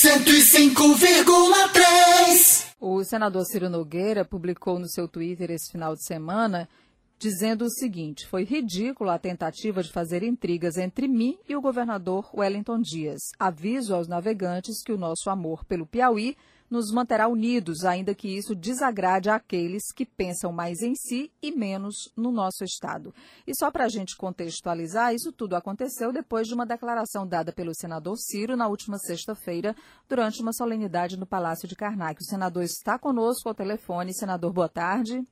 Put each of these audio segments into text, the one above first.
105,3. O senador Ciro Nogueira publicou no seu Twitter esse final de semana dizendo o seguinte: foi ridícula a tentativa de fazer intrigas entre mim e o governador Wellington Dias. Aviso aos navegantes que o nosso amor pelo Piauí nos manterá unidos, ainda que isso desagrade àqueles que pensam mais em si e menos no nosso Estado. E só para a gente contextualizar, isso tudo aconteceu depois de uma declaração dada pelo senador Ciro na última sexta-feira, durante uma solenidade no Palácio de Karnak. O senador está conosco ao telefone. Senador, boa tarde.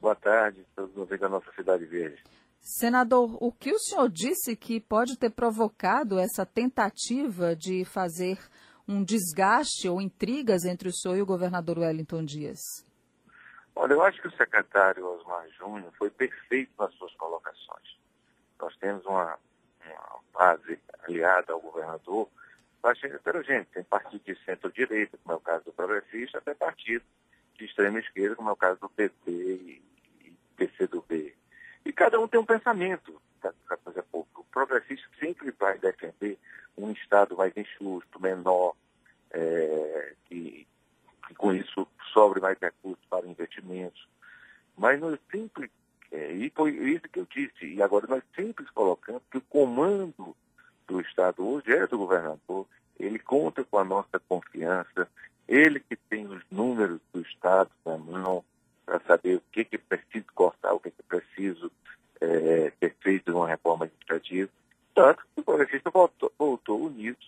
Boa tarde, todos ouvintes da nossa Cidade Verde. Senador, o que o senhor disse que pode ter provocado essa tentativa de fazer um desgaste ou intrigas entre o senhor e o governador Wellington Dias? Olha, eu acho que o secretário Osmar Júnior foi perfeito nas suas colocações. Nós temos uma, uma base aliada ao governador bastante heterogênea. Tem partido de centro-direita, como é o caso do progressista, até partido de extrema esquerda, como é o caso do PT e, e PCdoB. E cada um tem um pensamento da coisa pública. O progressista sempre vai defender um Estado mais enxuto, menor, é, que, que, com isso sobre mais recursos para investimentos. Mas nós sempre, é, e foi isso que eu disse, e agora nós sempre colocamos que o comando do Estado hoje é do governador, ele conta com a nossa confiança, ele que tem os números do Estado na mão para saber o que, que preciso cortar, o que, que preciso é, ter feito uma reforma administrativa. Tanto que o progressista voltou, voltou unido,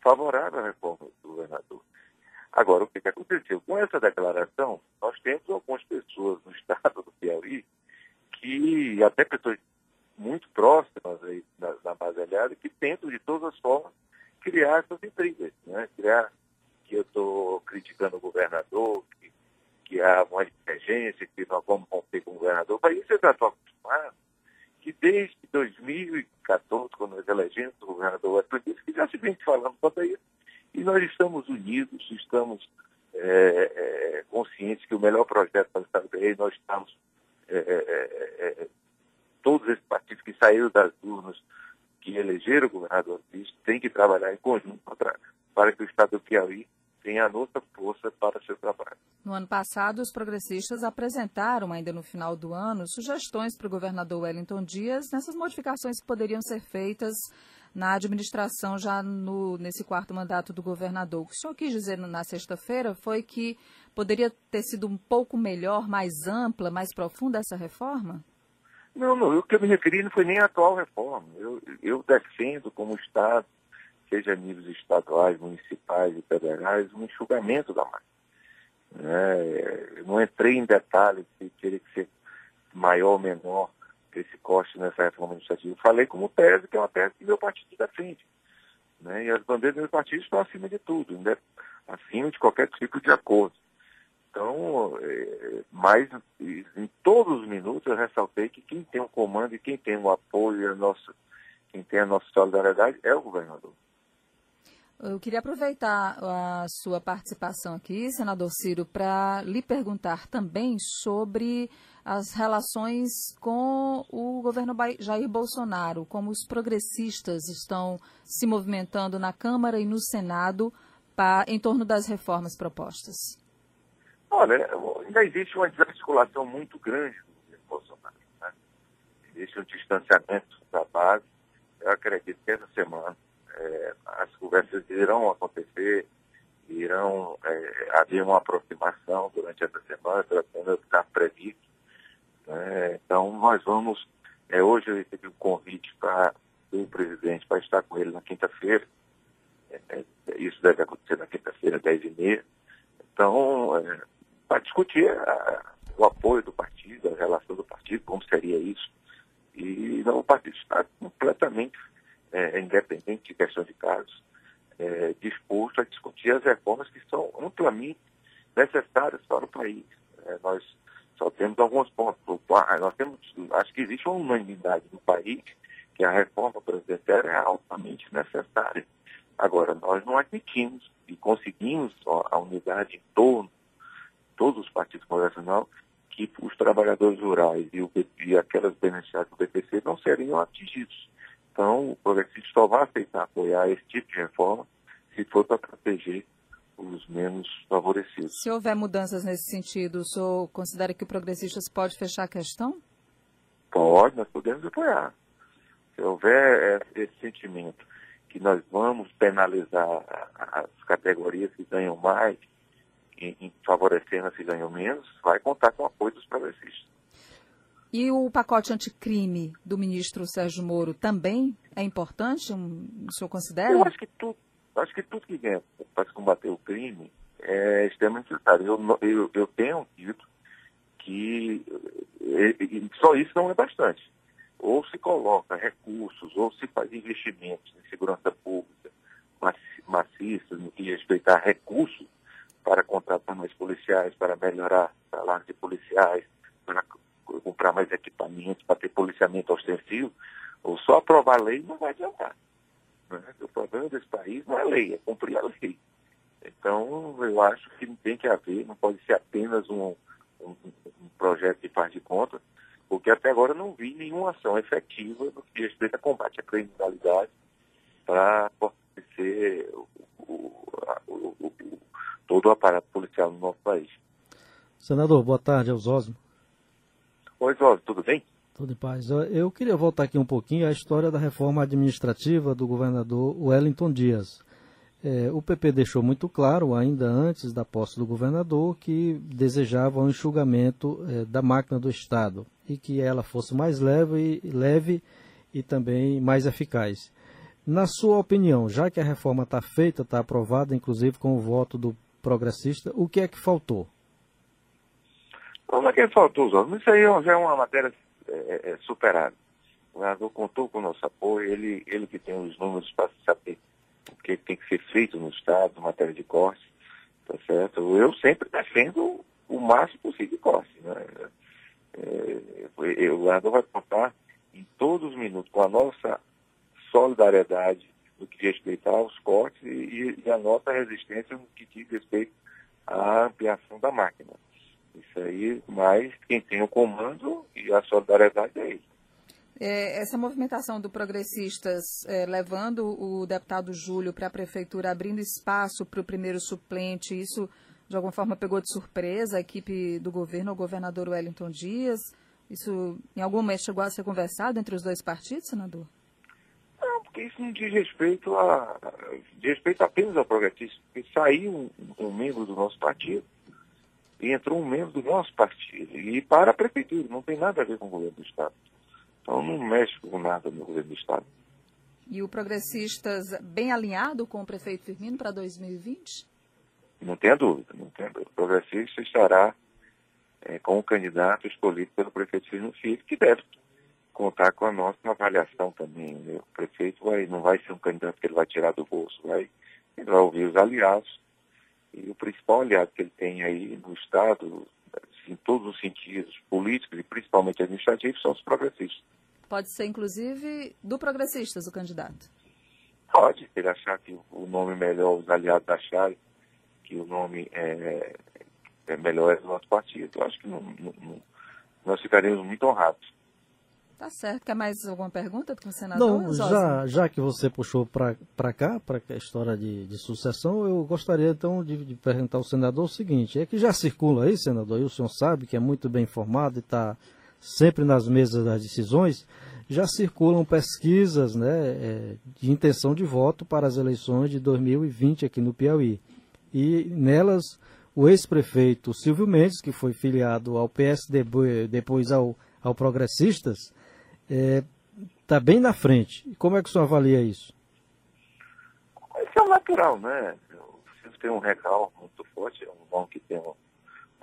favorável à reforma do governador. Agora, o que, que aconteceu? Com essa declaração, nós temos algumas pessoas no estado do Piauí que, até pessoas muito próximas aí na, que tentam de todas as formas criar essas intrigas, né? criar que eu estou criticando o governador, que, que há uma divergência, que nós vamos romper com o governador. Para isso eu já estou acostumado que desde 2014, quando nós elegemos o governador Wellington que já se vem falando quanto isso, e nós estamos unidos, estamos é, é, conscientes que o melhor projeto para o Estado do Rei, nós estamos, é, é, é, todos esses partidos que saíram das urnas, que elegeram o governador Cristo, têm que trabalhar em conjunto para, para que o Estado do Piauí tem a nossa força para seu trabalho. No ano passado, os progressistas apresentaram, ainda no final do ano, sugestões para o governador Wellington Dias nessas modificações que poderiam ser feitas na administração já no, nesse quarto mandato do governador. O que o senhor quis dizer na sexta-feira foi que poderia ter sido um pouco melhor, mais ampla, mais profunda essa reforma? Não, não, o que eu me referi não foi nem a atual reforma. Eu, eu defendo como Estado seja a níveis estaduais, municipais e federais, um enxugamento da máquina. É, não entrei em detalhes se teria que ser maior ou menor esse corte nessa reforma administrativa. Falei como tese, que é uma tese que meu partido defende. Né? E as bandeiras do meu partido estão acima de tudo, né? acima de qualquer tipo de acordo. Então, é, mas em todos os minutos eu ressaltei que quem tem o comando e quem tem o apoio, a nossa, quem tem a nossa solidariedade é o governador. Eu queria aproveitar a sua participação aqui, senador Ciro, para lhe perguntar também sobre as relações com o governo Jair Bolsonaro, como os progressistas estão se movimentando na Câmara e no Senado pra, em torno das reformas propostas. Olha, ainda existe uma desarticulação muito grande do governo Bolsonaro. Né? Existe um distanciamento da base. Eu acredito que essa semana é, as conversas irão acontecer, irão é, haver uma aproximação durante essa semana, pelo menos está previsto. Né? Então, nós vamos. É, hoje eu recebi um convite para o presidente para estar com ele na quinta-feira. É, é isso deve acontecer na quinta-feira, 10 e meia. Então, é, para discutir a, o apoio do partido, a relação do partido, como seria isso. E não, o partido está completamente é, independente de questão de casos, é, disposto a discutir as reformas que são amplamente necessárias para o país. É, nós só temos alguns pontos. Nós temos, acho que existe uma unanimidade no país que a reforma presidencial é altamente necessária. Agora, nós não admitimos e conseguimos a unidade em torno todos os partidos congressionais que os trabalhadores rurais e, o, e aquelas beneficiárias do BPC não seriam atingidos. Então, o progressista só vai aceitar apoiar esse tipo de reforma se for para proteger os menos favorecidos. Se houver mudanças nesse sentido, o senhor considera que o Progressistas pode fechar a questão? Pode, nós podemos apoiar. Se houver esse sentimento que nós vamos penalizar as categorias que ganham mais, em, favorecendo as que ganham menos, vai contar com o apoio dos progressistas. E o pacote anticrime do ministro Sérgio Moro também é importante? Um, o senhor considera? Eu acho que tudo, acho que tudo que ganha para se combater o crime é extremamente necessário. Eu, eu, eu tenho dito que só isso não é bastante. Ou se coloca recursos, ou se faz investimentos em segurança pública maciços, no que respeitar recursos para contratar mais policiais, para melhorar o salário de policiais, para comprar mais equipamentos, para ter policiamento ostensivo, ou só aprovar a lei não vai adiantar. Né? O problema desse país não é lei, é cumprir a lei. Então, eu acho que tem que haver, não pode ser apenas um, um, um projeto de faz de conta, porque até agora não vi nenhuma ação efetiva no que respeita a combate à criminalidade para fortalecer o, o, o, todo o aparato policial no nosso país. Senador, boa tarde, é o Zosmo. Oi, Zosmo, tudo bem? Tudo em paz. Eu queria voltar aqui um pouquinho à história da reforma administrativa do governador Wellington Dias. É, o PP deixou muito claro, ainda antes da posse do governador, que desejava um enxugamento é, da máquina do Estado e que ela fosse mais leve, leve e também mais eficaz. Na sua opinião, já que a reforma está feita, está aprovada, inclusive com o voto do progressista, o que é que faltou? Não é que faltou, Zó. Isso aí já é uma matéria é, é, é superada. O governador contou com o nosso apoio, ele, ele que tem os números para saber o que tem que ser feito no Estado, em matéria de corte, tá certo? Eu sempre defendo o máximo possível de corte. Né? É, o governador vai contar em todos os minutos com a nossa solidariedade no que diz respeito aos cortes e, e a nossa resistência no que diz respeito à ampliação da máquina. Isso aí, mas quem tem o comando e a solidariedade é ele. É, essa movimentação do Progressistas é, levando o deputado Júlio para a prefeitura, abrindo espaço para o primeiro suplente, isso de alguma forma pegou de surpresa a equipe do governo, o governador Wellington Dias? Isso em algum momento chegou a ser conversado entre os dois partidos, senador? Porque isso não diz respeito a. diz respeito apenas ao progressista. Porque saiu um, um membro do nosso partido e entrou um membro do nosso partido. E para a prefeitura, não tem nada a ver com o governo do Estado. Então não mexe com nada no governo do Estado. E o Progressistas bem alinhado com o prefeito Firmino para 2020? Não tenha dúvida, não tenha dúvida. O Progressista estará é, com o candidato escolhido pelo prefeito Firmino Filho, que deve contar com a nossa avaliação também. Né? O prefeito vai, não vai ser um candidato que ele vai tirar do bolso, vai, ele vai ouvir os aliados. E o principal aliado que ele tem aí no Estado, em todos os sentidos, políticos e principalmente administrativos, são os progressistas. Pode ser, inclusive, do progressistas o candidato? Pode, se ele achar que o nome melhor, os aliados acharem que o nome é, é melhor é do nosso partido. Eu acho que não, não, nós ficaremos muito honrados. Tá certo. Quer mais alguma pergunta com o senador? Não, já, já que você puxou para cá, para a história de, de, sucessão, eu gostaria então de, de, perguntar ao senador o seguinte: é que já circula aí, senador, e o senhor sabe que é muito bem informado e está sempre nas mesas das decisões, já circulam pesquisas né, é, de intenção de voto para as eleições de 2020 aqui no Piauí. E nelas, o ex-prefeito Silvio Mendes, que foi filiado ao PSDB, depois ao, ao Progressistas, está é, tá bem na frente. Como é que o senhor avalia isso? Isso é natural, né? O Silvio tem um recalque muito forte, é um bom que tem uma,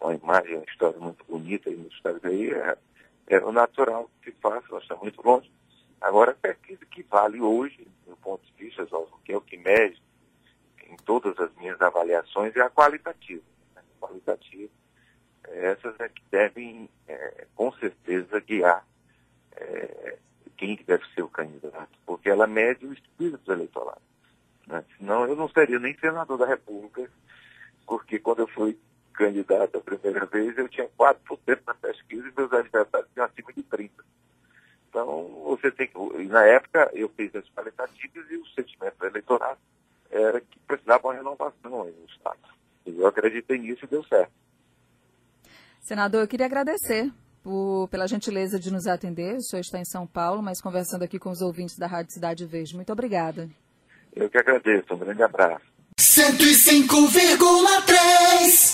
uma imagem, uma história muito bonita aí no estado aí. É, é o natural que faz, nós estamos muito longe. Agora, a pesquisa que vale hoje, do ponto de vista, que é o que mede em todas as minhas avaliações, é a qualitativa. Né? Qualitativa. Essas é que devem, é, com certeza, guiar quem que deve ser o candidato, porque ela mede o espírito do. Né? Senão eu não seria nem senador da República, porque quando eu fui candidato a primeira vez, eu tinha 4% na pesquisa e meus adversários tinham acima de 30%. Então, você tem que. Na época, eu fiz as qualitativas e o sentimento do eleitorado era que precisava uma renovação no Estado. E eu acreditei nisso e deu certo. Senador, eu queria agradecer por, pela gentileza de nos atender. O senhor está em São Paulo, mas conversando aqui com os ouvintes da Rádio Cidade Verde. Muito obrigada. Eu que agradeço. Um grande abraço. 105,3